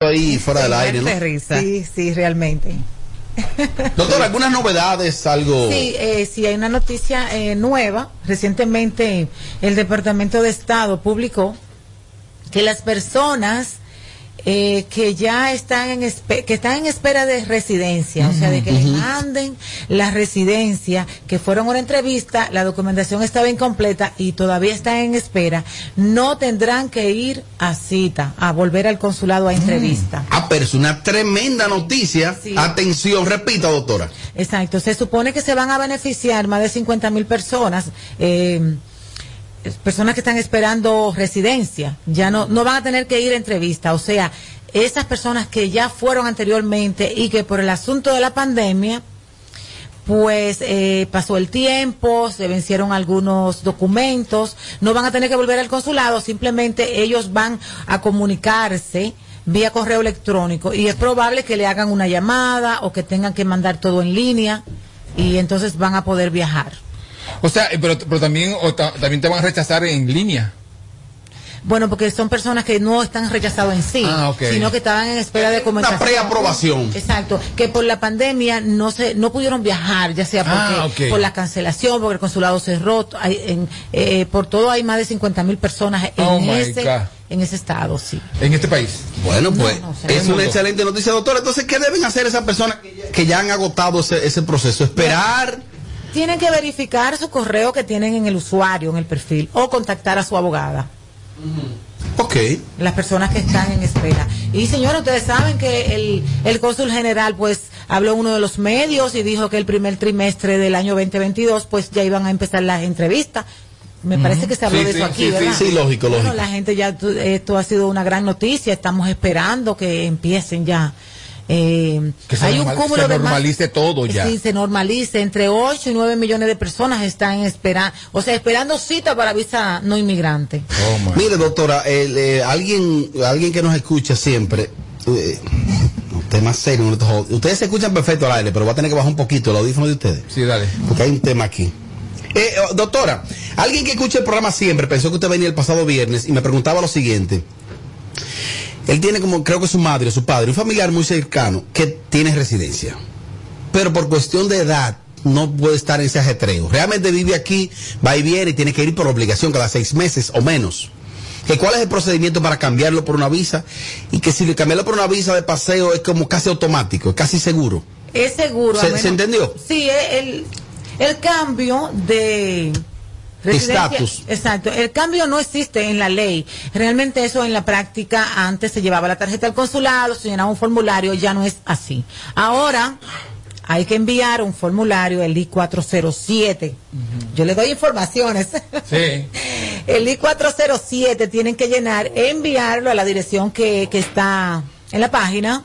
ahí fuera del aire, ¿no? Sí, sí, realmente. Doctor, ¿algunas novedades? Algo. Sí, eh, sí, hay una noticia eh, nueva. Recientemente el Departamento de Estado publicó que las personas eh, que ya están en que están en espera de residencia, o sea, de que le manden la residencia, que fueron a una entrevista, la documentación estaba incompleta y todavía están en espera, no tendrán que ir a cita, a volver al consulado a entrevista. Ah, pero es una tremenda noticia. Atención, repita, doctora. Exacto, se supone que se van a beneficiar más de 50 mil personas. Eh, personas que están esperando residencia, ya no, no van a tener que ir a entrevista. O sea, esas personas que ya fueron anteriormente y que por el asunto de la pandemia, pues eh, pasó el tiempo, se vencieron algunos documentos, no van a tener que volver al consulado, simplemente ellos van a comunicarse vía correo electrónico y es probable que le hagan una llamada o que tengan que mandar todo en línea y entonces van a poder viajar. O sea, eh, pero, pero también, también te van a rechazar en línea. Bueno, porque son personas que no están rechazados en sí, ah, sino que estaban en espera de comentario. Una preaprobación. Exacto, que por la pandemia no se no pudieron viajar, ya sea porque, ah, por la cancelación, porque el consulado cerró, hay, en, eh, por todo hay más de 50 mil personas en oh ese en ese estado, sí. En este país. Bueno, pues es una excelente noticia, doctor. Entonces, ¿qué deben hacer esas personas que ya han agotado ese, ese proceso? Esperar tienen que verificar su correo que tienen en el usuario, en el perfil, o contactar a su abogada. Ok. Las personas que están en espera. Y señora, ustedes saben que el, el cónsul general, pues, habló uno de los medios y dijo que el primer trimestre del año 2022, pues, ya iban a empezar las entrevistas. Me parece que se habló de eso aquí, ¿verdad? Sí, lógico, lógico. la gente ya, esto ha sido una gran noticia, estamos esperando que empiecen ya eh, que se hay un cúmulo se normalice todo ya. Sí, se normalice. Entre 8 y 9 millones de personas están esperando, o sea, esperando cita para visa no inmigrante. Oh, Mire, doctora, eh, alguien, alguien que nos escucha siempre, eh, tema serio, ustedes se escuchan perfecto al aire, pero va a tener que bajar un poquito el audífono de ustedes. Sí, dale. Porque hay un tema aquí. Eh, oh, doctora, alguien que escucha el programa siempre pensó que usted venía el pasado viernes y me preguntaba lo siguiente. Él tiene como, creo que su madre, su padre, un familiar muy cercano que tiene residencia. Pero por cuestión de edad no puede estar en ese ajetreo. Realmente vive aquí, va y viene y tiene que ir por obligación cada seis meses o menos. Que ¿Cuál es el procedimiento para cambiarlo por una visa? Y que si le cambiarlo por una visa de paseo es como casi automático, es casi seguro. Es seguro. ¿Se, ¿se entendió? Sí, el, el cambio de Estatus. Exacto. El cambio no existe en la ley. Realmente eso en la práctica antes se llevaba la tarjeta al consulado, se llenaba un formulario, ya no es así. Ahora hay que enviar un formulario, el I-407. Yo le doy informaciones. Sí. el I-407 tienen que llenar, enviarlo a la dirección que, que está en la página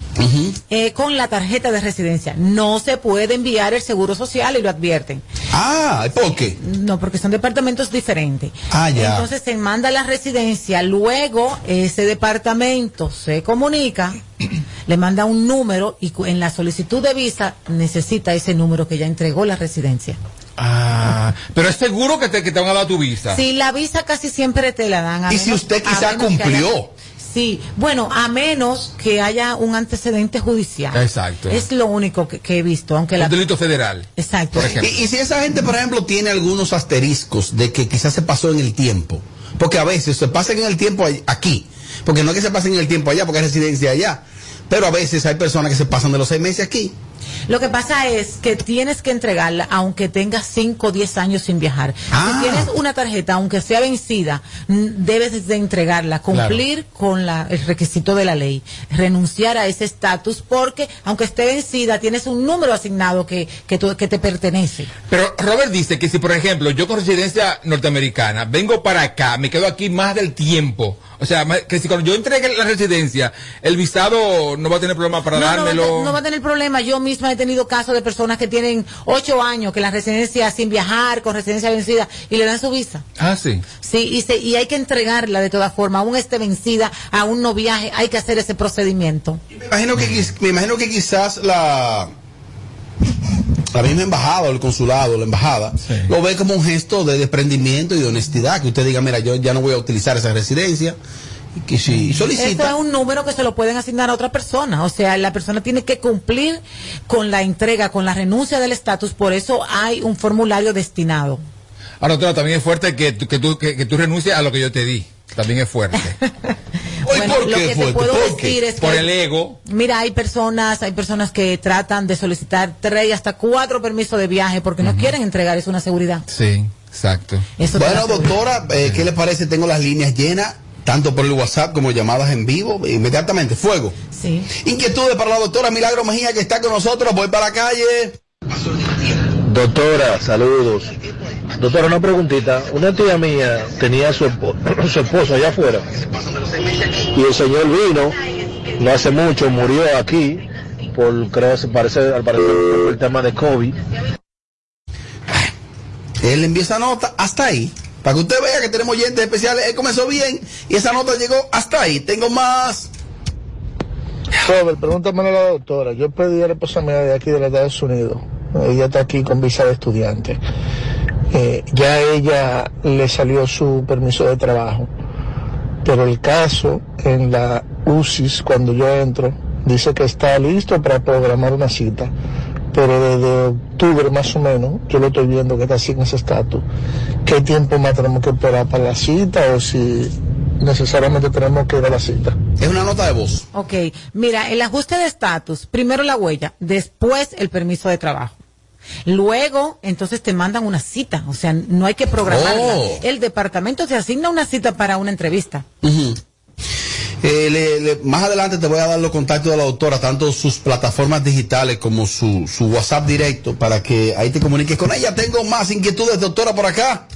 eh, con la tarjeta de residencia. No se puede enviar el seguro social y lo advierten. Ah, ¿por qué? No, porque son departamentos diferentes. Ah, ya. Entonces se manda la residencia, luego ese departamento se comunica, le manda un número y en la solicitud de visa necesita ese número que ya entregó la residencia. Ah, pero es seguro que te, que te van a dar tu visa. Sí, la visa casi siempre te la dan. y si usted quizá cumplió. Sí, bueno, a menos que haya un antecedente judicial. Exacto. Es lo único que, he visto, aunque un delito federal. Exacto. Y, si esa gente, por ejemplo, tiene algunos asteriscos de que quizás se pasó en el tiempo, porque a veces se pasan en el tiempo aquí, porque no es que se pasen en el tiempo allá, porque hay residencia allá, pero a veces hay personas que se pasan de los seis meses aquí. Lo que pasa es que tienes que entregarla aunque tengas 5 o 10 años sin viajar. Si ah. tienes una tarjeta, aunque sea vencida, debes de entregarla, cumplir con la, el requisito de la ley, renunciar a ese estatus porque aunque esté vencida, tienes un número asignado que, que, que te pertenece. Pero Robert dice que si, por ejemplo, yo con residencia norteamericana vengo para acá, me quedo aquí más del tiempo, o sea, que si cuando yo entregue la residencia, el visado no va a tener problema para dármelo. No va, a tener problema. Yo misma he tenido casos de personas que tienen ocho años, que la residencia sin viajar, con residencia vencida, y le dan su visa. Ah, sí. Sí, y, y hay que entregarla de todas formas. Aún esté vencida, aún no viaje, hay que hacer ese procedimiento. Me imagino que, me imagino que quizás la la misma embajada o el consulado, la embajada, lo ve como un gesto de desprendimiento y de honestidad, que usted diga, mira, yo ya no voy a utilizar esa residencia que si solicita. Eso es un número que se lo pueden asignar a otra persona. O sea, la persona tiene que cumplir con la entrega, con la renuncia del estatus. Por eso hay un formulario destinado. Ahora, doctora, también es fuerte que, que, tú, que, que tú renuncies a lo que yo te di. También es fuerte. Bueno, por lo qué que te fuerte? puedo ¿Por qué? decir Por el ego. Mira, hay personas, hay personas que tratan de solicitar tres y hasta cuatro permisos de viaje porque no quieren entregar, es una seguridad. Sí, exacto. Eso Bueno, doctora, eh, ¿qué le parece? Tengo las líneas llenas, tanto por el WhatsApp como llamadas en vivo. Inmediatamente, fuego. Sí. Inquietudes para la doctora Milagro Mejía que está con nosotros. Voy para la calle. Doctora, saludos. Doctora, una preguntita. Una tía mía tenía a su, su esposo allá afuera y el señor vino, no hace mucho, murió aquí por, creo, se parece, al parecer, por el tema de COVID. Él envía esa nota hasta ahí. Para que usted vea que tenemos oyentes especiales. Él comenzó bien y esa nota llegó hasta ahí. Tengo más. Robert, pregúntame a la doctora. Yo pedí a la esposa mía de aquí de los Estados Unidos. Ella está aquí con visa de estudiante. Eh, ya a ella le salió su permiso de trabajo. Pero el caso en la UCIS, cuando yo entro, dice que está listo para programar una cita. Pero desde octubre más o menos, yo lo estoy viendo que está así en ese estatus. ¿Qué tiempo más tenemos que esperar para la cita o si necesariamente tenemos que ir a la cita? Es una nota de voz. Ok, mira, el ajuste de estatus, primero la huella, después el permiso de trabajo. Luego, entonces te mandan una cita, o sea, no hay que programarla. Oh. El departamento te asigna una cita para una entrevista. Eh, le- le- más adelante te voy a dar los contactos de la doctora, tanto sus plataformas digitales como su, su WhatsApp directo, para que ahí te comuniques con ella. Tengo más inquietudes, doctora, por acá.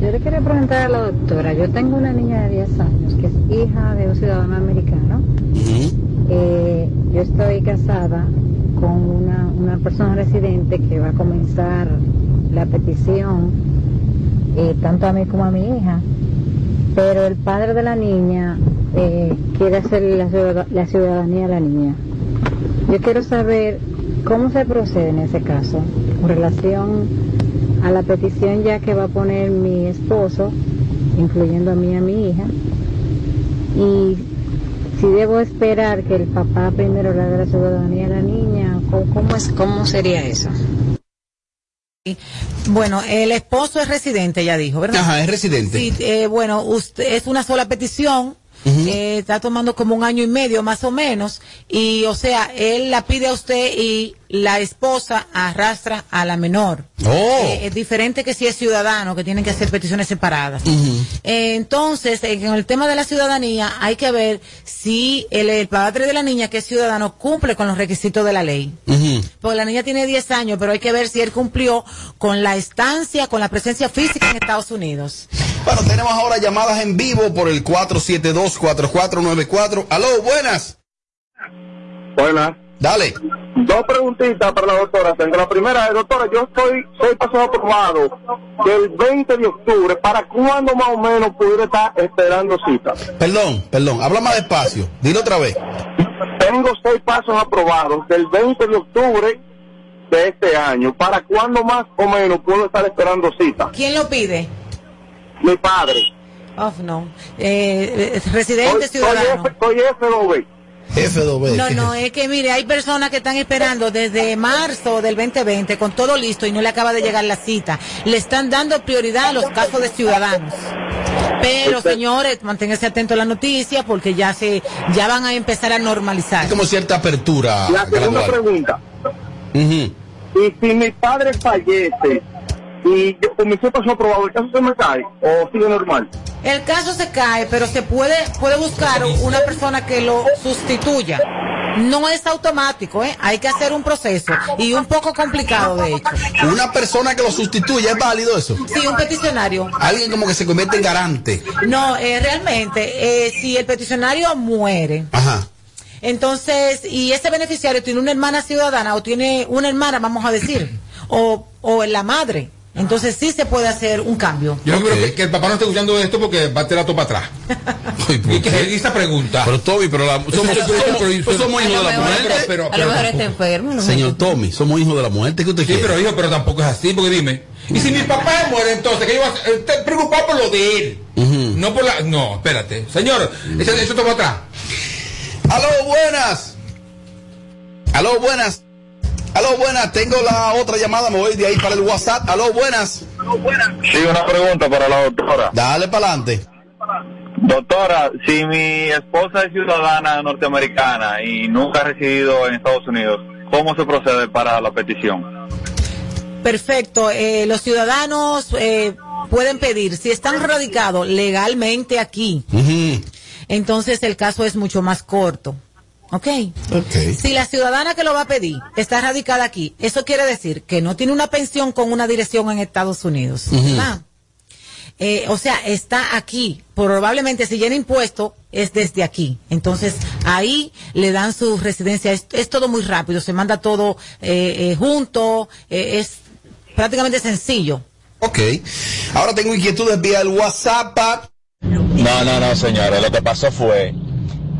Yo le quería preguntar a la doctora, yo tengo una niña de 10 años que es hija de un ciudadano americano. Ujú. Eh, yo estoy casada con una, una persona residente que va a comenzar la petición, eh, tanto a mí como a mi hija. Pero el padre de la niña eh, quiere ciudad- la ciudadanía a la niña. Yo quiero saber cómo se procede en ese caso, con relación a la petición ya que va a poner mi esposo, incluyendo a mí y a mi hija, y si debo esperar que el papá primero le haga la ciudadanía a la niña, ¿cómo, cómo es, cómo sería eso? Bueno, el esposo es residente, ya dijo, ¿verdad? Ajá, es residente. Sí, eh, bueno, usted, es una sola petición. Eh, está tomando como un año y medio más o menos y o sea él la pide a usted y la esposa arrastra a la menor. Oh. Eh, es diferente que si es ciudadano que tienen que hacer peticiones separadas. Eh, entonces en el tema de la ciudadanía hay que ver si el, el padre de la niña que es ciudadano cumple con los requisitos de la ley. Porque la niña tiene 10 años, pero hay que ver si él cumplió con la estancia, con la presencia física en Estados Unidos. Bueno, tenemos ahora llamadas en vivo por el 472-4494. Aló, buenas. Buenas. Dale. Dos preguntitas para la doctora. La primera, es, doctora, yo soy, soy pasado aprobado del 20 de octubre. ¿Para cuándo más o menos pudiera estar esperando cita? Perdón, perdón. Habla más despacio. Dilo otra vez. Tengo seis pasos aprobados del 20 de octubre de este año. ¿Para cuándo más o menos puedo estar esperando cita? ¿Quién lo pide? Mi padre. Oh, no. Eh, eh, residente ciudadano. F, soy FDB. F2B. No, no, es que mire, hay personas que están esperando desde marzo del 2020 con todo listo y no le acaba de llegar la cita. Le están dando prioridad a los casos de ciudadanos. Pero señores, manténganse atentos a la noticia porque ya se, ya van a empezar a normalizar. Hay como cierta apertura La segunda gradual. pregunta. Y si mi padre fallece y yo, con mi paso aprobado, ¿el caso se me cae o sigue normal? El caso se cae, pero se puede, puede buscar una persona que lo sustituya. No es automático, ¿eh? Hay que hacer un proceso y un poco complicado, de hecho. Una persona que lo sustituya, ¿es válido eso? Sí, un peticionario. Alguien como que se convierte en garante. No, eh, realmente, eh, si el peticionario muere, Ajá. entonces, y ese beneficiario tiene una hermana ciudadana o tiene una hermana, vamos a decir, o, o la madre, entonces sí se puede hacer un cambio. Yo Ok. creo que, que el papá no esté escuchando esto porque va a tirar todo para atrás. Ay, ¿por Y que pregunta. Pero Tommy, pero la- somos, somos- pero- pues somos A hijos de la muerte. este- pero- a lo pero- mejor está enfermo. ¿no? Señor Tommy, somos hijos de la muerte. ¿Qué usted Sí, quiere? pero hijo, pero tampoco es así, porque dime. Y si mi papá muere entonces, que yo voy a estar preocupado por lo de él. No por la. No, espérate. Señor, eso, eso toma atrás. Aló, buenas. Aló, buenas. Aló, buenas. Tengo la otra llamada, me voy de ahí para el WhatsApp. Aló, buenas. Sí, una pregunta para la doctora. Dale para adelante. Doctora, si mi esposa es ciudadana norteamericana y nunca ha residido en Estados Unidos, ¿cómo se procede para la petición? Perfecto. Eh, los ciudadanos eh, pueden pedir, si están radicados legalmente aquí, entonces el caso es mucho más corto. ¿Ok? Ok. Si la ciudadana que lo va a pedir está radicada aquí, eso quiere decir que no tiene una pensión con una dirección en Estados Unidos. ¿verdad? Eh, o sea, está aquí. Probablemente si llena impuesto es desde aquí. Entonces ahí le dan su residencia. Es, es todo muy rápido. Se manda todo eh, eh, junto. eh, es prácticamente sencillo. Ok. Ahora tengo inquietudes vía el WhatsApp. No, no, no, señora. Lo que pasó fue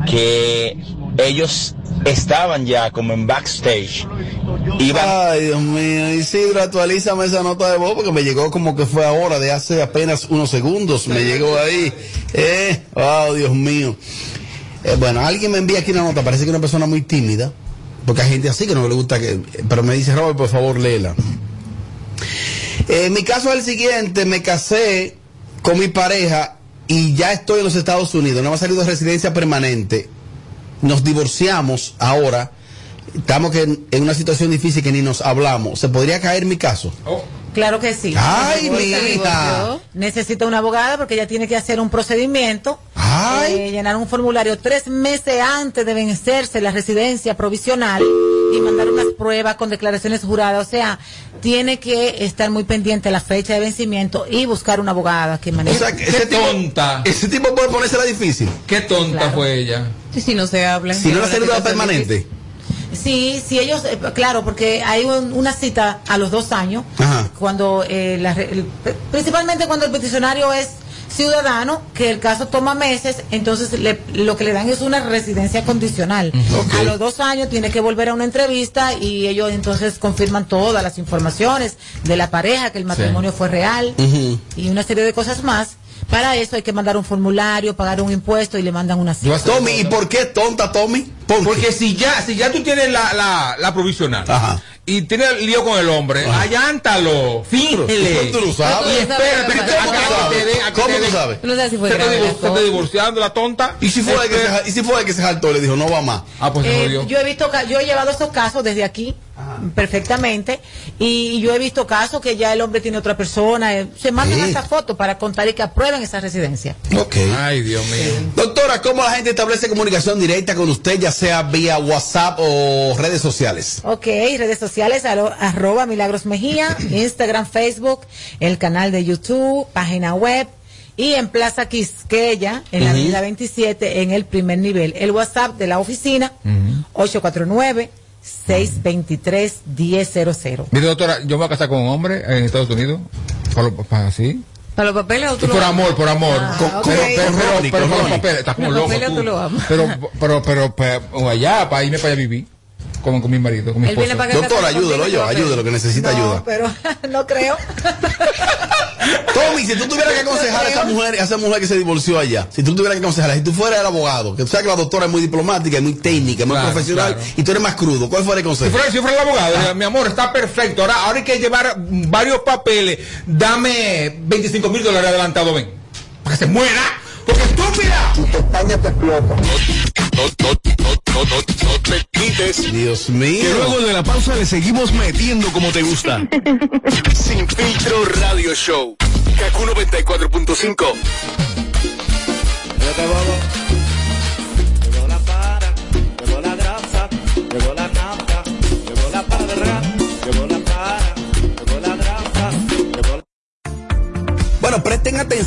que ellos estaban ya como en backstage. Ay, Dios mío. Isidro, actualízame esa nota de voz porque me llegó como que fue ahora, de hace apenas unos segundos. Me llegó ahí. Eh, oh, Dios mío. Eh, bueno, alguien me envía aquí una nota. Parece que una persona muy tímida. Porque hay gente así que no le gusta que. Pero me dice, Robert, por favor, léela. Eh, mi caso es el siguiente. Me casé con mi pareja y ya estoy en los Estados Unidos. No me ha salido de residencia permanente. Nos divorciamos ahora. Estamos que en, en una situación difícil que ni nos hablamos. ¿Se podría caer mi caso? Claro que sí. Ay, mi Necesita- hija. Necesita una abogada porque ella tiene que hacer un procedimiento, Ay. eh, llenar un formulario tres meses antes de vencerse la residencia provisional y mandar unas pruebas con declaraciones juradas. O sea, tiene que estar muy pendiente la fecha de vencimiento y buscar una abogada que O maneje. sea, que Qué ese tipo, tonta. ese tipo puede ponérsela difícil. Qué tonta Claro. fue ella. Sí, sí, no se habla. Si no la salida permanente. Sí, sí, ellos, eh, claro, porque hay un- una cita a los dos años, Ajá. cuando, eh, la re- el- principalmente cuando el peticionario es ciudadano, que el caso toma meses, entonces le- lo que le dan es una residencia condicional. A los dos años tiene que volver a una entrevista y ellos entonces confirman todas las informaciones de la pareja, que el matrimonio fue real y una serie de cosas más. Para eso hay que mandar un formulario, pagar un impuesto y le mandan una cita. Tommy, ¿y por qué tonta, Tommy? Porque si ya, si ya tú tienes la, la, la provisional Ajá. Y tienes el lío con el hombre, Ajá. allántalo, fíngele. Tú lo sabes. Y espérate, ¿Cómo tú sabes? te den- a que ¿Cómo te no sabes si fue Se se cosa. divorciando la tonta. ¿Y si fue el que se, Espera. ja- y si fue el que se jaltó y le dijo, no va más? Ah, pues se Eh, jodió. yo he visto, ca- yo he llevado esos casos desde aquí perfectamente y yo he visto casos que ya el hombre tiene otra persona, eh, se mandan Sí. hasta fotos para contar y que aprueben esa residencia. Ok. Ay, Dios mío. Doctora, ¿cómo la gente establece comunicación directa con usted, ya sea vía WhatsApp o redes sociales? Ok, redes sociales, arroba Milagros Mejía, Instagram, Facebook, el canal de YouTube, página web y en Plaza Quisqueya, en la avenida 27, en el primer nivel. El WhatsApp de la oficina, 849-623-1000. Mire, doctora, yo me voy a casar con un hombre en Estados Unidos. Para, lo- para así. ¿Para los papeles o tú lo Por amas? amor, por amor. Ah, Con- ok. pero, pero, pero, pero con por los Ronnie. papeles, estás como Los loco. papeles tú. tú lo amas. Pero, pero, pero, pero, o allá, para irme para allá vivir. Como con mi marido, con mi Él viene esposo. ayúdalo contigo, yo, ayúdalo, que necesita No, ayuda. pero no creo. Tommy, si tú tuvieras que aconsejar a esa mujer, a esa mujer que se divorció allá, si tú tuvieras que aconsejarla, si tú fueras el abogado, que tú sabes que la doctora es muy diplomática, es muy técnica, es muy Claro, profesional, claro. y tú eres más crudo, ¿cuál fuera el Si consejo? fuera, si fuera el abogado, diría, mi amor, está perfecto. Ahora, ahora hay que llevar varios papeles. Dame 25 mil dólares adelantado, ven. Para que se muera. Porque estúpida. No, no, no, no, no, no te quites. Dios Que mío. luego de la pausa le seguimos metiendo como te gusta. Sin filtro radio show. Kaku 94.5.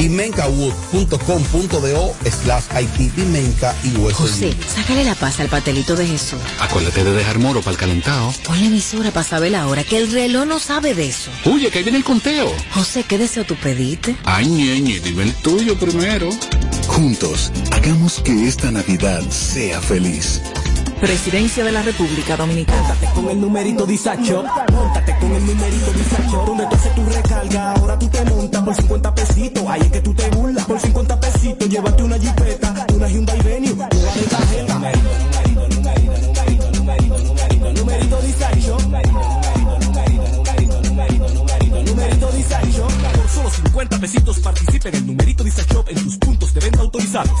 vimencawood.com.do slash IT Vimenca y hueso José, sácale la paz al patelito de Jesús. Acuérdate de dejar moro para el calentado. Ponle emisora para saber la hora, que el reloj no sabe de eso. Oye, que ahí viene el conteo. José, ¿qué deseo tú pediste? Ay, ñeñe, dime el tuyo primero. Juntos, hagamos que esta Navidad sea feliz. Presidencia de la República Dominicana. Con el numerito disacho, montate con el numerito disacho. Donde tú haces tu recarga, ahora tú te montas por 50 pesitos. Ahí es que tú te burlas. Por 50 pesitos, llévate una jipeta, una Hyundai Venue, una de tarjeta. Numerito, numerito, numerito, numerito, numerito, numerito, disacho. Numerito disacho. Por solo 50 pesitos participa en el numerito disacho en tus puntos de venta autorizados.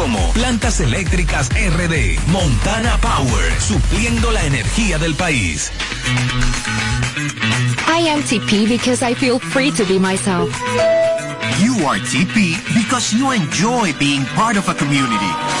como Plantas Eléctricas RD. Montana Power, supliendo la energía del país. I am TP because I feel free to be myself. You are TP because you enjoy being part of a community.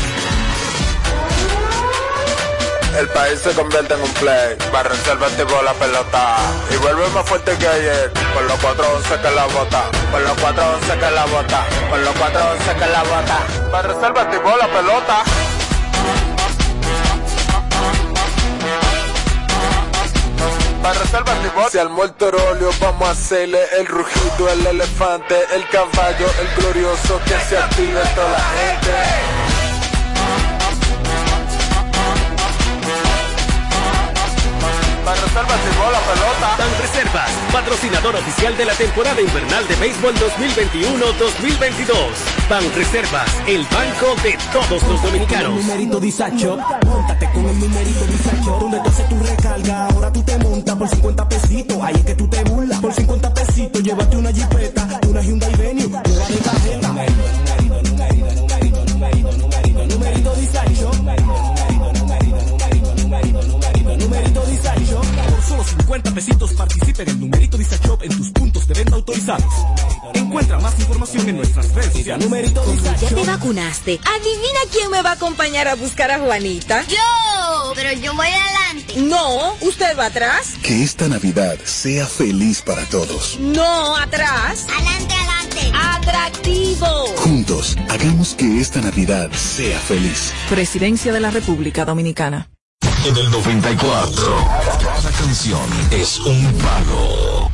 El país se convierte en un play. Para reserva activó la pelota. Y vuelve más fuerte que ayer. Con los 411 que la bota. Con los 411 que la bota. Con los 411 que la bota. Para reserva activó la pelota. Si al muerto óleo vamos a hacerle el rugido, el elefante, el caballo, el glorioso. Que se active toda la gente. Reservas llegó la pelota. Ban Reservas, patrocinador oficial de la temporada invernal de béisbol 2021-2022. Ban Reservas, el banco de todos los dominicanos. El numerito disacho, montate con el numerito disacho. Donde tú haces tu recarga, ahora tú te montas por 50 pesitos. Ahí es que tú te burlas. Por 50 pesitos, llévate una jipeta, una Hyundai Venue, una de tarjeta. 50 pesitos participa en el numerito Shop en tus puntos de venta autorizados. Encuentra más información en nuestras redes sociales. Numerito ¿Ya Disacho. te vacunaste? Adivina quién me va a acompañar a buscar a Juanita. Yo, pero yo voy adelante. No, usted va atrás. Que esta Navidad sea feliz para todos. No, atrás. Adelante, adelante. Atractivo. Juntos, hagamos que esta Navidad sea feliz. Presidencia de la República Dominicana. En el 94, cada canción es un palo.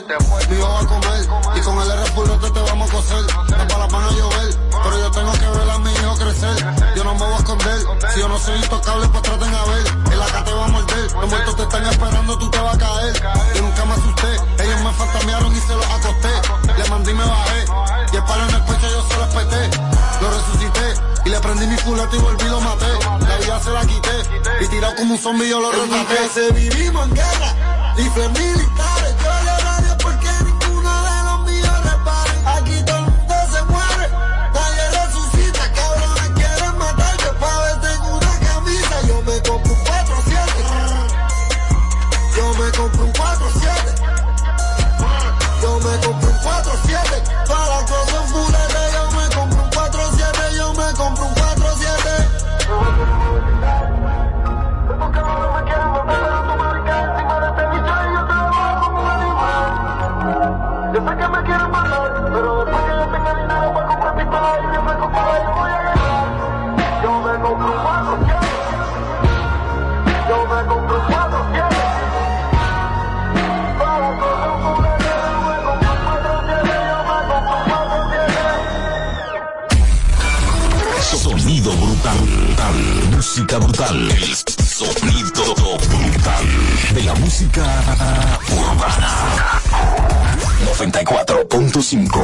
Mujer. Mi hijo va a comer y con el R te vamos a coser. No para las manos llover, pero yo tengo que ver a mi hijo crecer. Yo no me voy a esconder. Si yo no soy intocable, pues traten a ver. El acá te va a morder. Los muertos te están esperando, tú te vas a caer. Yo nunca me asusté. Ellos me fantamearon y se los acosté. Le mandé y me bajé. Y el palo en el pecho yo se lo espeté. Lo resucité. Y le prendí mi culete y volví y lo maté. La vida se la quité. Y tirado como un zombie yo lo retraté. Se vivimos en guerra. Rifles militares. Yo música urbana. 94.5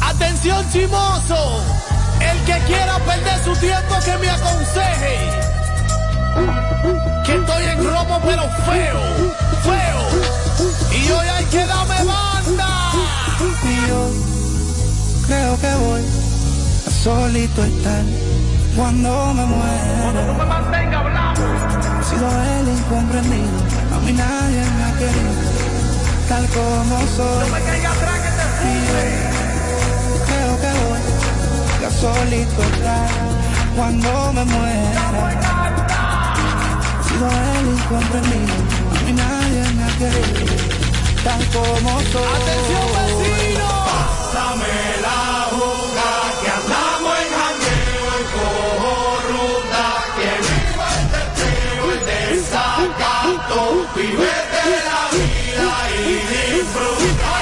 Atención chimoso, el que quiera perder su tiempo que me aconseje. Que estoy en romo pero feo, feo. Y hoy hay que darme banda. Y yo creo que voy solito estar cuando me muera. He sido el incomprendido, a mí nadie me ha querido, tal como soy. Y yo creo que voy a solito estar cuando me muera. He sido el incomprendido, a mí nadie me ha querido, tal como soy. ¡Atención vecino! Pásame la boca vivete la vida y disfruta.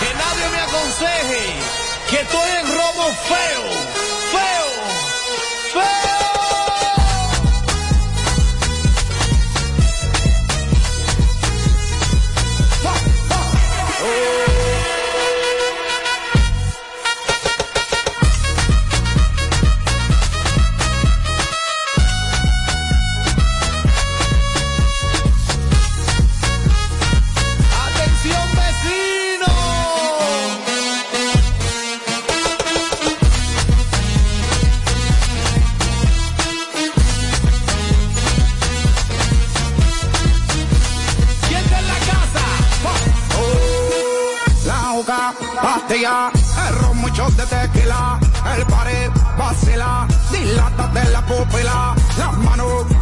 Que nadie me aconseje que estoy en robo feo, feo, tequila, el pared, vacila, dilata de la pupila, las manos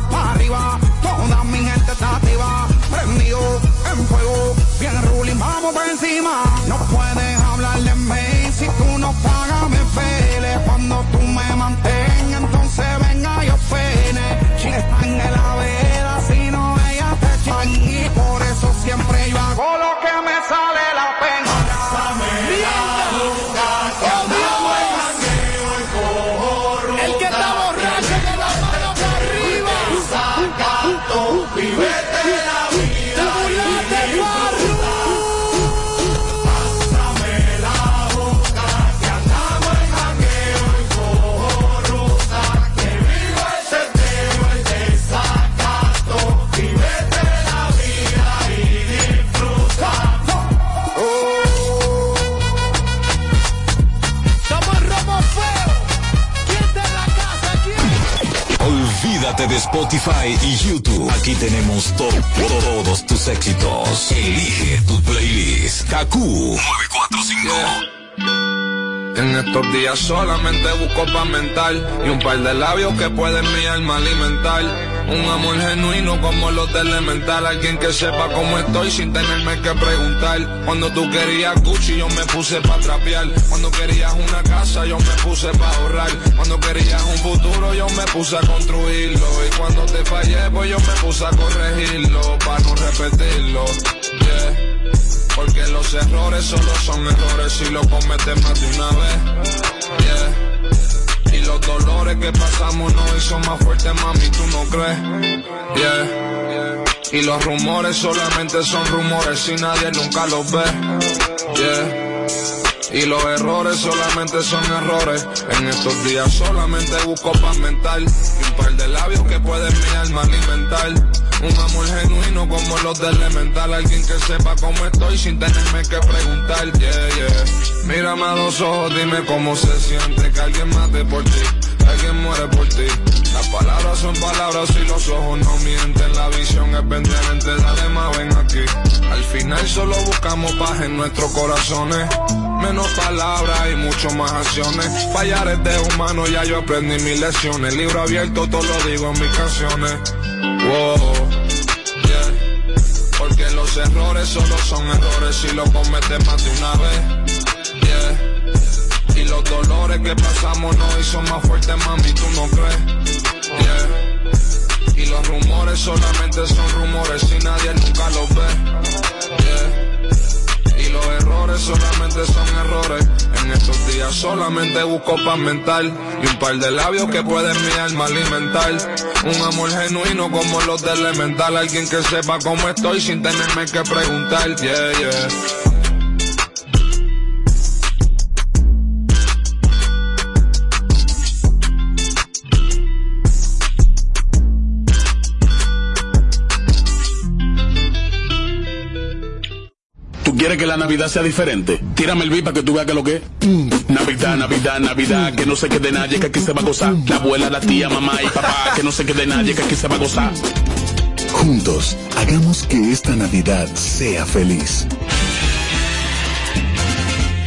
Spotify y YouTube. Aquí tenemos to- todos tus éxitos. Elige tu playlist. KQ 945. En estos días solamente busco pa' mental y un par de labios que pueden mi alma alimentar. Un amor genuino como los de elemental. Alguien que sepa cómo estoy sin tenerme que preguntar. Cuando tú querías Gucci, yo me puse pa' trapear. Cuando querías una casa, yo me puse pa' ahorrar. Cuando querías un futuro, yo me puse a construirlo. Y cuando te fallé, pues yo me puse a corregirlo. Pa' no repetirlo. Yeah. Porque los errores solo son errores si lo cometes más de una vez. Yeah. Y los dolores que pasamos no son más fuertes, mami, tú no crees. Yeah. Y los rumores solamente son rumores si nadie nunca los ve. Yeah. Y los errores solamente son errores. En estos días solamente busco paz mental. Y un par de labios que pueden mi alma alimentar. Un amor genuino como los de elemental. Alguien que sepa cómo estoy sin tenerme que preguntar. Yeah, yeah. Mírame a los ojos, dime cómo se siente que alguien mate por ti. Alguien muere por ti. Las palabras son palabras y los ojos no mienten. La visión es pendiente, dale más, ven aquí. Al final solo buscamos paz en nuestros corazones. Menos palabras y mucho más acciones. Fallar es de humano, ya yo aprendí mis lecciones. Libro abierto, todo lo digo en mis canciones. Wow, yeah. Porque los errores solo son errores si lo cometes más de una vez. Yeah. Y los dolores que pasamos no son más fuertes, mami, tú no crees. Yeah. Y los rumores solamente son rumores si nadie nunca los ve. Yeah. Los errores solamente son errores. En estos días solamente busco paz mental y un par de labios que pueden mi alma alimentar. Un amor genuino como los de elemental. Alguien que sepa cómo estoy sin tenerme que preguntar. Yeah, yeah. ¿Tú quieres que la Navidad sea diferente? Tírame el beat para que tú veas que lo que es. Navidad, Navidad, Navidad, que no se quede nadie, que aquí se va a gozar. La abuela, la tía, mamá y papá, que no se quede nadie, que aquí se va a gozar. Juntos, hagamos que esta Navidad sea feliz.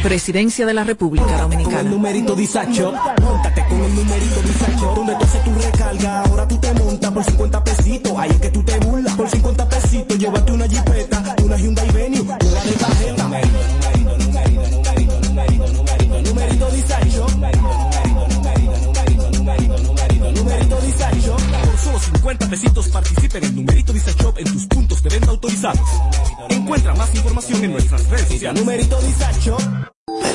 Presidencia de la República Con el Dominicana. numerito disacho, montate con el numerito disacho, donde tú haces tu recarga, ahora tú te montas por 50 pesitos, ahí es que tú te burlas, por 50 pesitos, llévate una jipeta, una Hyundai Venue, una de tarjeta. Numerito, numerito, numerito, numerito, numerito, numerito, disacho, numerito disacho. Por solo 50 pesitos participa en el numerito Visa Shop en tus puntos de venta autorizados. Encuentra más información en nuestras redes sociales. Numerito disacho.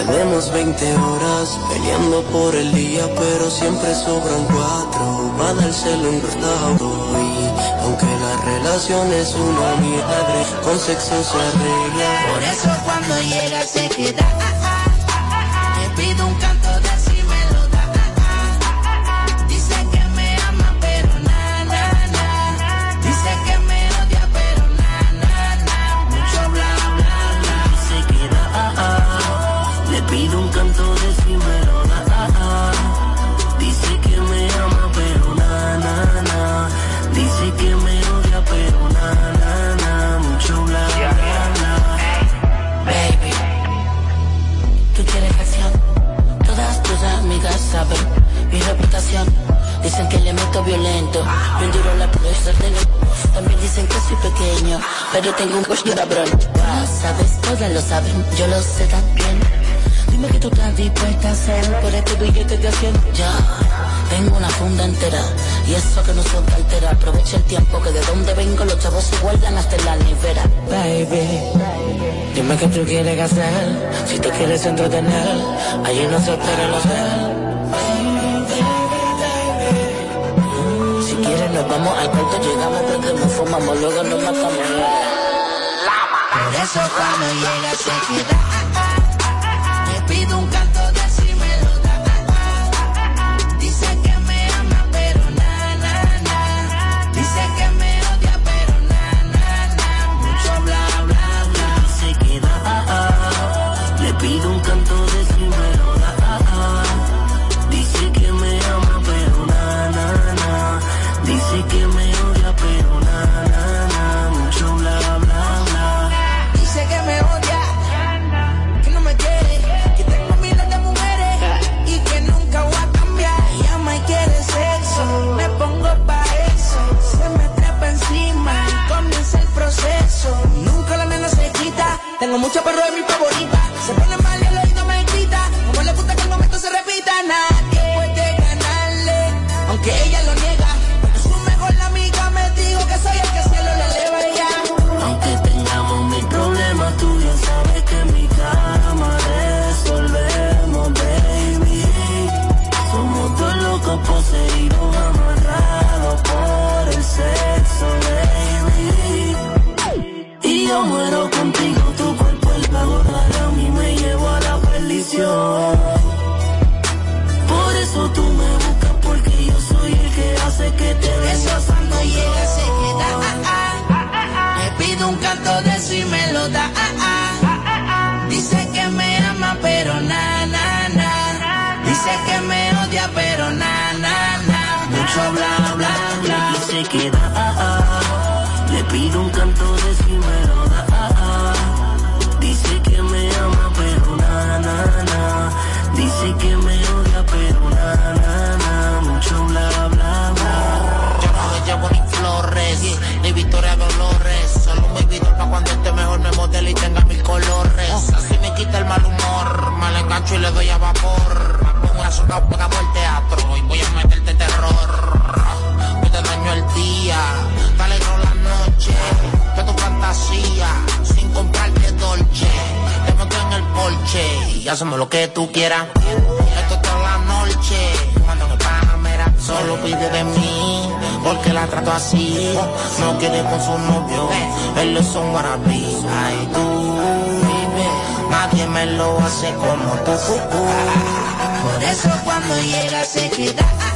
Perdemos 20 horas peleando por el día, pero siempre sobran cuatro para dárselo un. Y aunque la relación es una mierda, con sexo se arregla. Por eso cuando llega se queda. Te Dicen que le meto violento. Bien duro la puedo de También dicen que soy pequeño, pero tengo un coche cabrón. Sabes, todas lo saben, yo lo sé también. Dime que tú estás dispuesta a hacer por este billete de acción. Ya, tengo una funda entera. Y eso que no son cartera. Aprovecha el tiempo que de donde vengo los chavos se guardan hasta la nevera. Baby, dime qué tú quieres hacer. Si te quieres entretener, allí no se espera el hotel. Nos vamos al cuarto, llegamos, prendemos, fumamos, luego nos matamos. Por eso cuando llega se queda. Pido un chaparro de mi papá. no pagamos teatro y voy a meterte terror. Yo te daño el día, te alegro la noche, que tu fantasía, sin comprarte dolce. Te en el porche y hacemos lo que tú quieras. Esto es toda la noche, cuando me Panamera solo pide de mí, porque la trato así. No quiere con su novio, él es un guarabí. Ay, tú, vive, nadie me lo hace como tú. Por eso cuando llega se queda.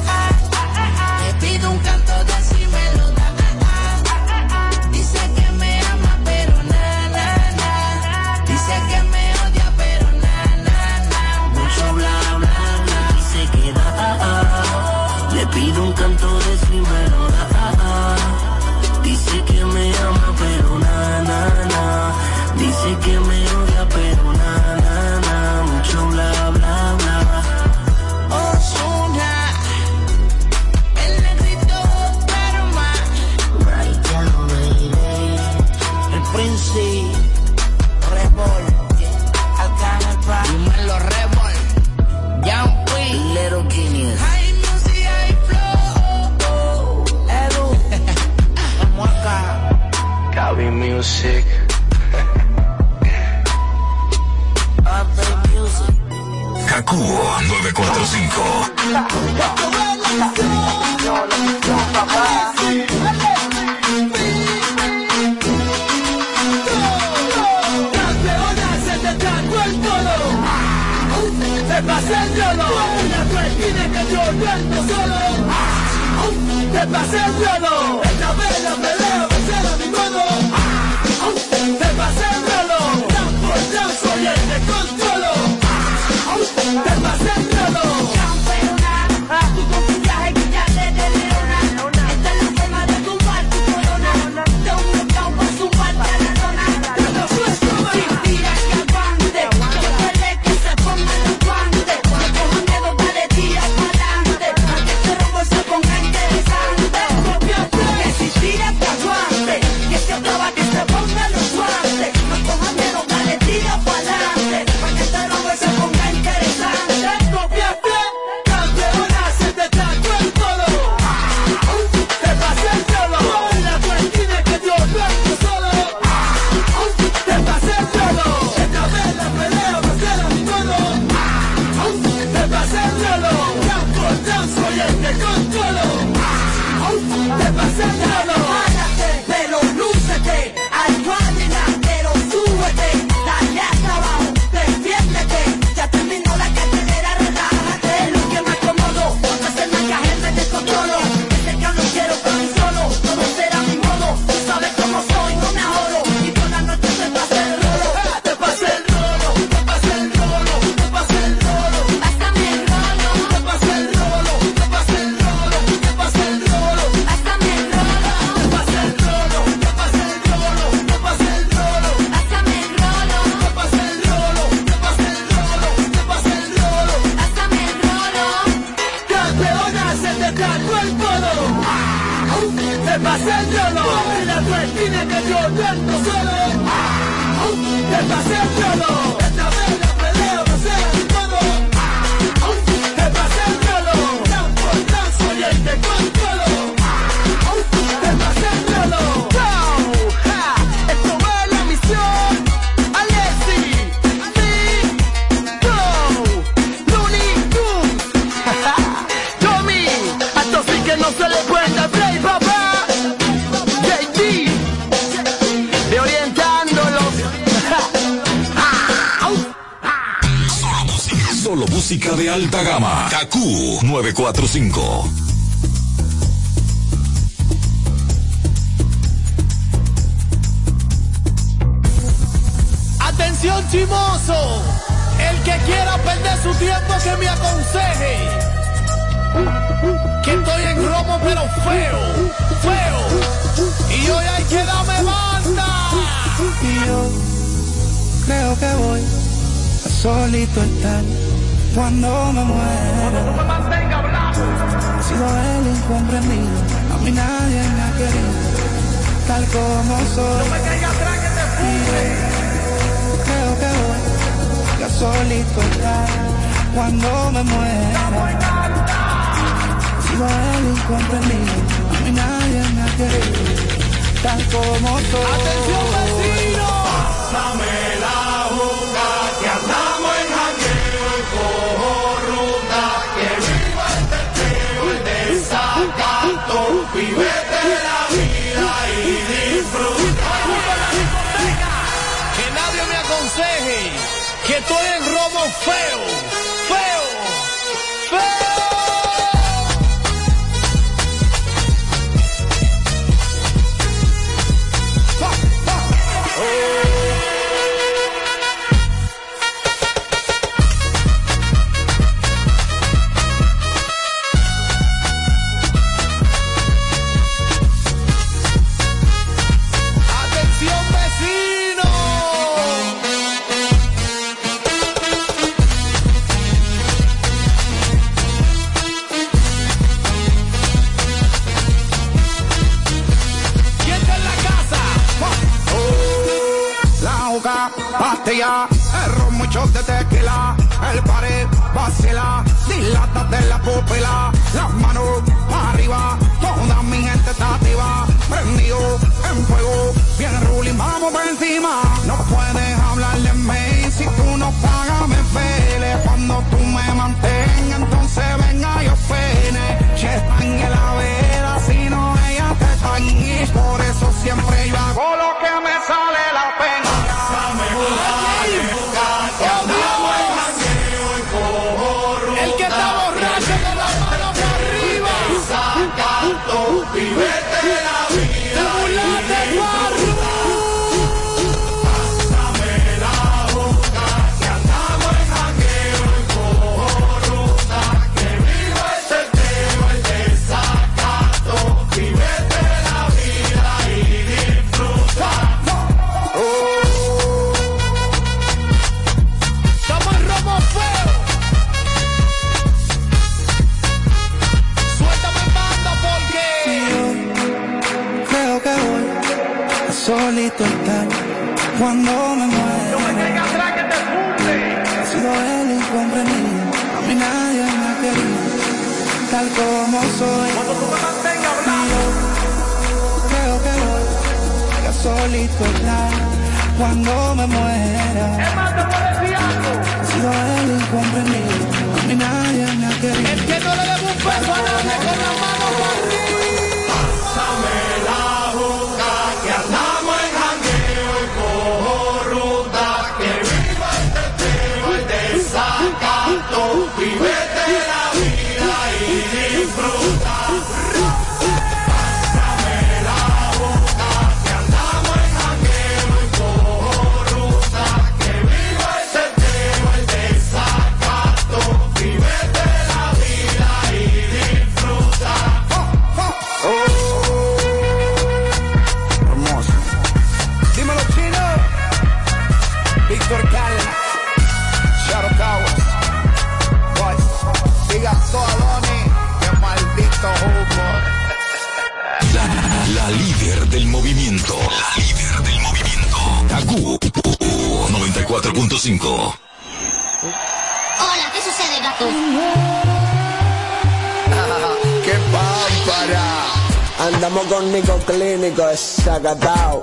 El que quiera perder su tiempo que me aconseje. Que estoy en romo pero feo, feo. Y hoy hay que darme banda. Y yo creo que voy a solito estar cuando me muera. He sido el incomprendido, a mí nadie me ha querido, tal como soy. Y yo creo que solito estar cuando me muera. Sido el incomprendido, a mí nadie me ha querido, tal como soy. Atención vecino. Pásame la juca que andamos en jangueo y cojo ruta que viva el teteo, el desacato, vivete la vida y disfruta. Que nadie me aconseje que estoy en romo feo, feo, feo. 94.5. Hola, ¿qué sucede, gato? ¡Qué pámpara! Andamos con Nico Clínico, desacatado.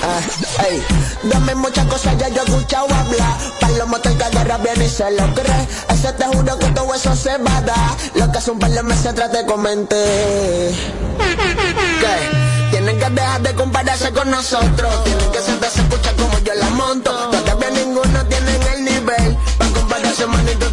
Ah, ey, dame muchas cosas, ya yo he escuchado hablar. Palomo te agarra bien y se lo cree. Ese te juro que todo eso se va a dar. Lo que hace un par de meses atrás te comenté. ¿Qué? Tienen que dejar de compararse con nosotros. Tienen que sentarse a escuchar como yo la monto. Todavía ninguno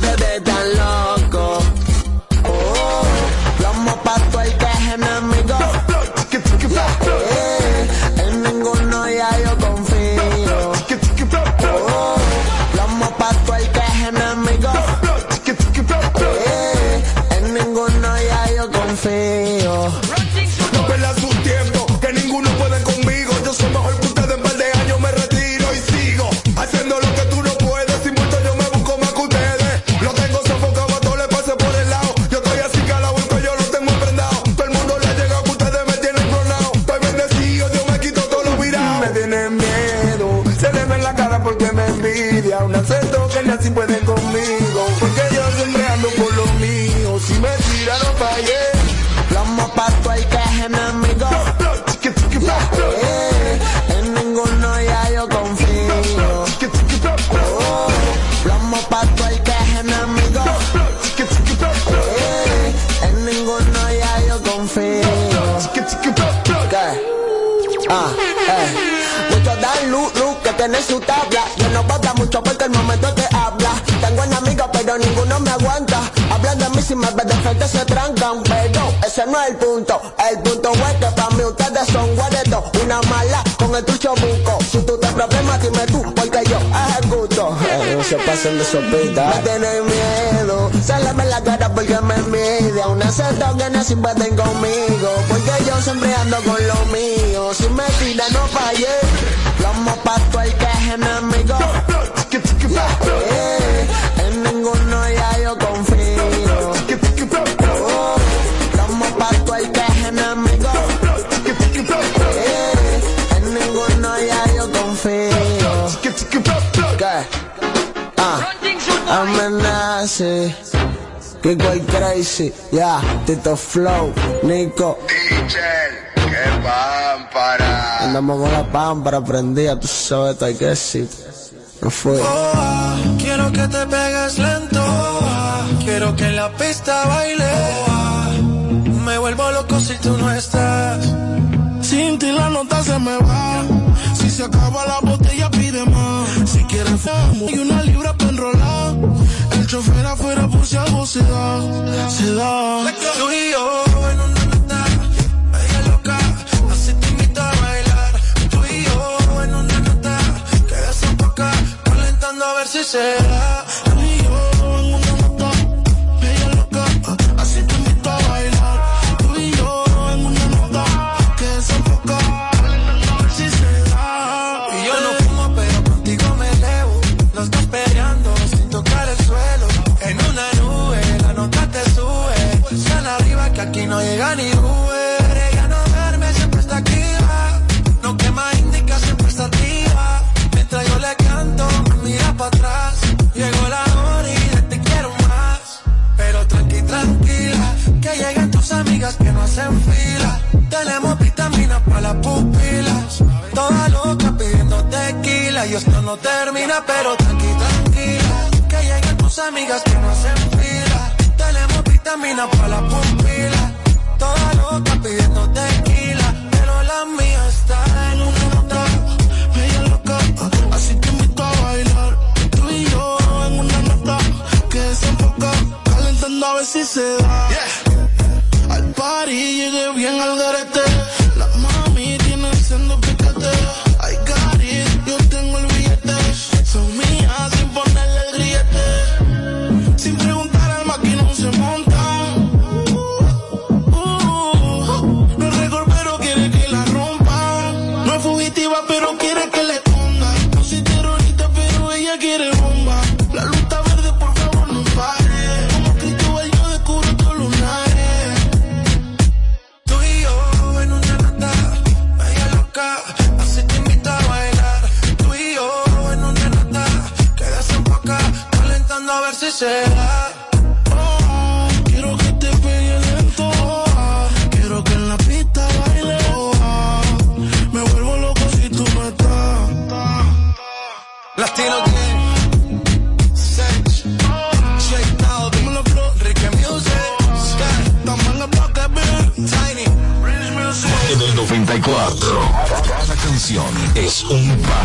máximas de frente se trancan, pero ese no es el punto. El punto es que para mí ustedes son guaretos, una mala con el trucho buco. Si tú te problemas, dime tú, porque yo ejecuto. No se pasen de sopita. Me tienen miedo, salame la cara porque me envidia. Una seta que no simpaten conmigo, porque yo siempre ando con lo mío. Si me tiran, no fallé. Lomo pasto el que es enemigo. hace que cual crazy, ya, yeah. Tito Flow, Nico, Teacher, que pámpara. Andamos con la pámpara prendida, tú sabes, esto hay que decir. No fue. Oh, quiero que te pegues lento, oh, quiero que en la pista baile. Oh, me vuelvo loco si tú no estás. Sin ti la nota se me va. Si se acaba la botella, pide más. Si quieres, y una libra para enrolar el chofer afuera por si algo se da, se da. Tú y yo en una nota, vaya loca, así te invito a bailar. Tú y yo en una nota, que de acá, calentando a ver si se da. Tenemos vitaminas para las pupilas. Toda loca pidiendo tequila. Y esto no termina, pero tranquila. Que lleguen tus amigas que no hacen fila. Tenemos vitaminas para las pupilas. Toda loca pidiendo tequila. Pero la mía está en un a ver si se da. Yeah party, llegué bien al garete. un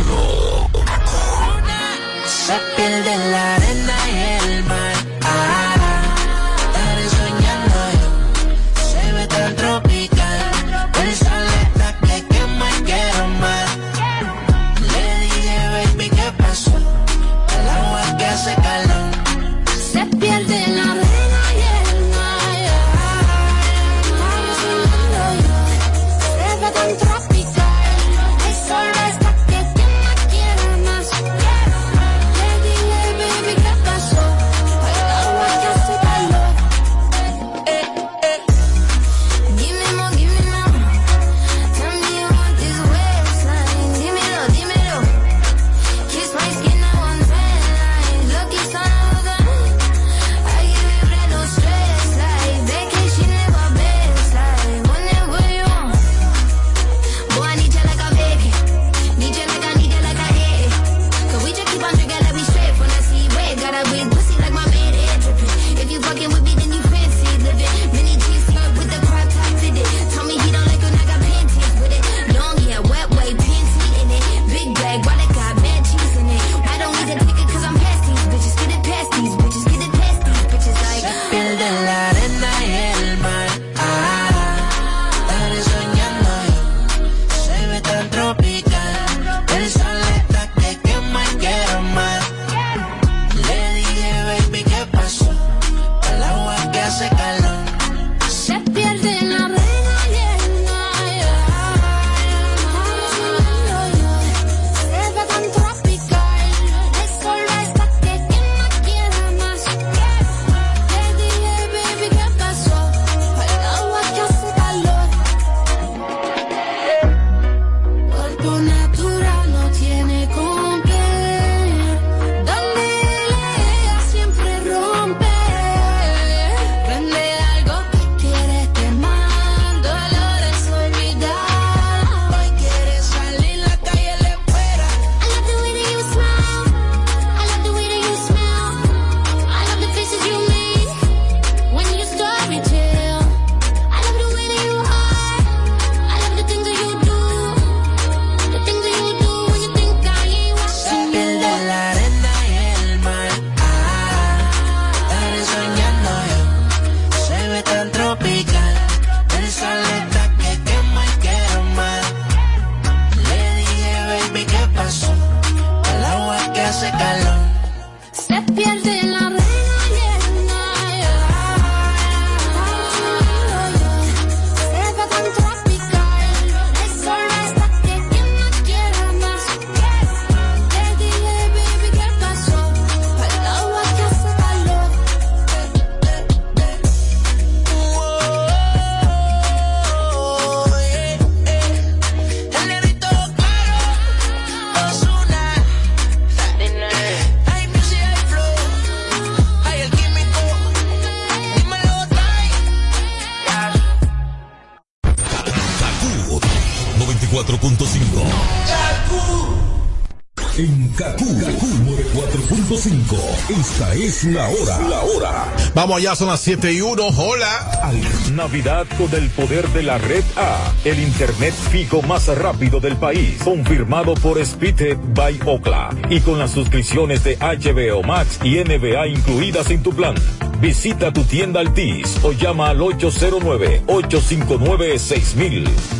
La hora, la hora. Vamos allá, son las 7 y 1. Hola. Navidad con el poder de la red A, el internet fijo más rápido del país, confirmado por Speedhead by Okla y con las suscripciones de HBO Max y NBA incluidas en tu plan. Visita tu tienda Altis o llama al 809 859 6000.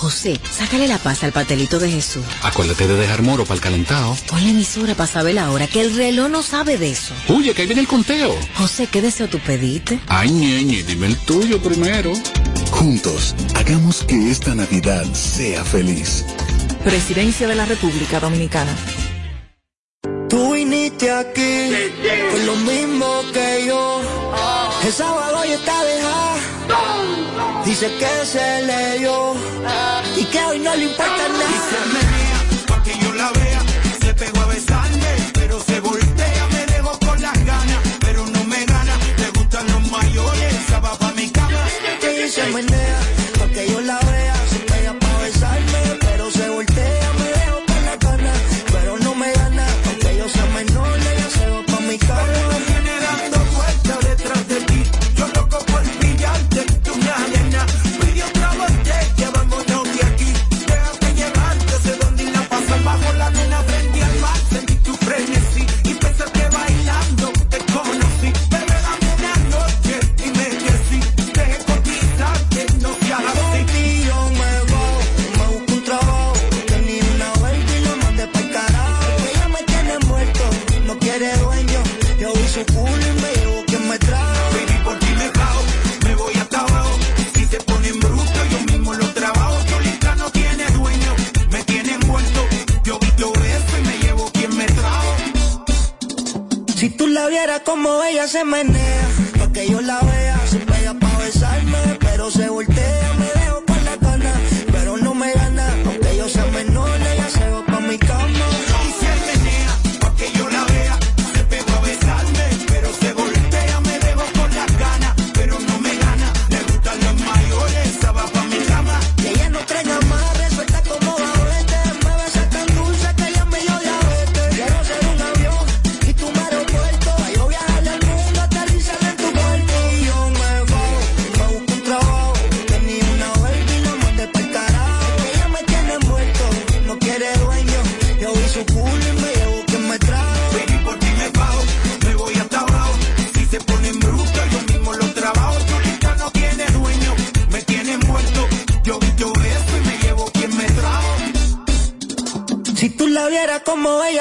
José, sácale la paz al patelito de Jesús. Acuérdate de dejar moro para el calentado. Pon la emisora para saber la hora, que el reloj no sabe de eso. Oye, que ahí viene el conteo. José, ¿qué deseo tú pediste? Ay, ñeñe, dime el tuyo primero. Juntos, hagamos que esta Navidad sea feliz. Presidencia de la República Dominicana. Tú viniste aquí con lo mismo que yo. El sábado ya está dejada. Dice que se leyó y que hoy no le importa nada. Pa' que yo la vea, se pegó a besarme, pero se voltea, me dejó con las ganas, pero no me gana, le gustan los mayores, esa va pa' mi cama. Ella se menea, pa' que yo la vea, se menea,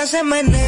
se menea,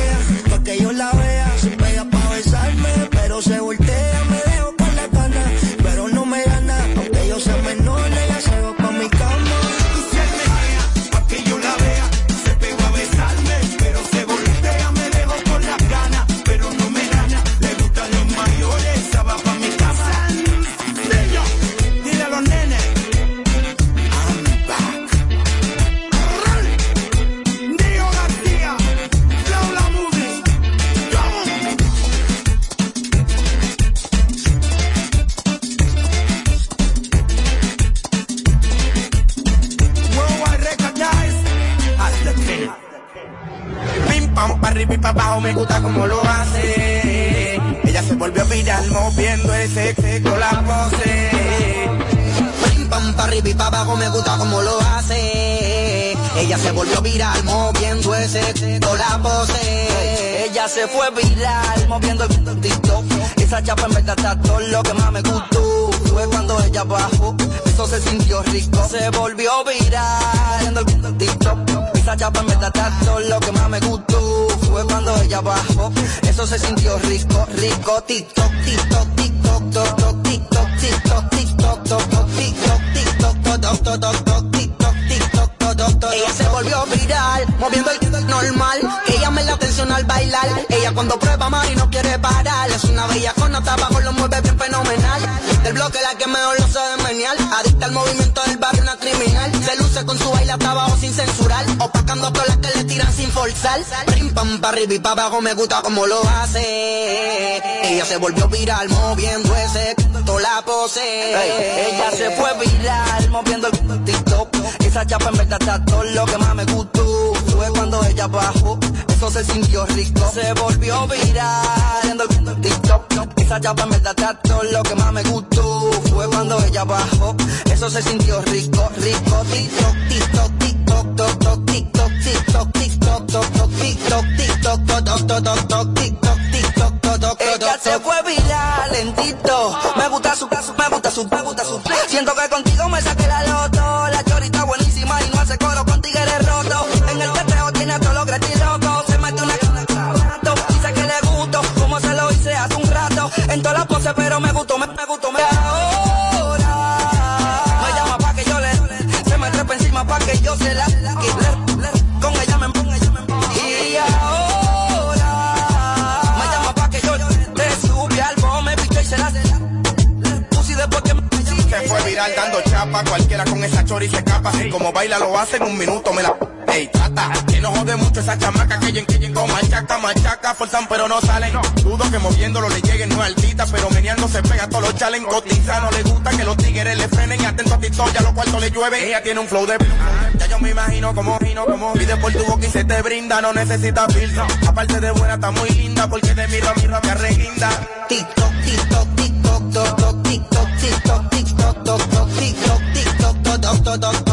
Todo lo que más me gustó. Fue cuando ella bajó, eso se sintió rico, rico. TikTok, TikTok, TikTok, TikTok, TikTok, TikTok, TikTok, TikTok, TikTok, TikTok, TikTok, TikTok, TikTok, TikTok. Ella se volvió viral, moviendo el normal. Que llame la atención al bailar. Ella cuando prueba Mari no quiere parar. Es una bella con abajo, lo mueve bien fenomenal. Del bloque la que mejor lo sabe menear. Adicta al movimiento del barrio, una criminal. Se luce con su baile hasta abajo sin censurar. Sin forzar. Prim pam pa arriba abajo me gusta como lo hace. Ella se volvió viral moviendo ese toda la pose. ella se fue viral moviendo el TikTok. Esa chapa en verdad está todo lo que más me gustó. Fue cuando ella bajó, eso se sintió rico. Se volvió viral viendo el TikTok. Esa chapa en verdad está todo lo que más me gustó. Fue cuando ella bajó, eso se sintió rico, rico. TikTok, TikTok, TikTok, TikTok, se fue viral como baila lo hace en un minuto, me la. Ey, trata, que no jode mucho esa chamaca que lleguen, que con machaca, machaca, forzan pero no salen. Dudo que moviéndolo le lleguen, no altita, pero meneando se pega todos los chalen. Cotiza, no le gusta que los tigres le frenen y atento a TikTok, ya los cuartos le llueve. Ella tiene un flow de. Ya yo me imagino como, imagino como. Pide por tu boca y se te brinda, no necesita filtro. Aparte de buena, está muy linda, porque de miro, miro, me arreguinda. TikTok, TikTok, TikTok, TikTok, TikTok, TikTok, TikTok, TikTok, TikTok, TikTok, TikTok, TikTok,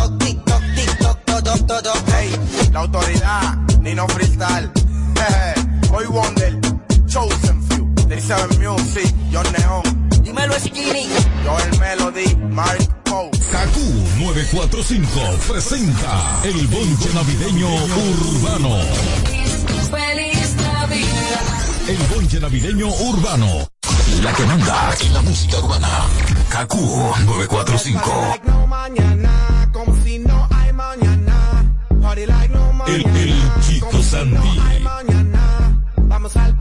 Skinny, Joel Melody, Mark Poe. Kaku 945 presenta el bonche navideño urbano. Feliz Navidad. El bonche navideño urbano. La que manda en la música urbana. Kaku 945. No mañana, como si no hay mañana. Party like no El, el Chico Sandy. mañana. Vamos al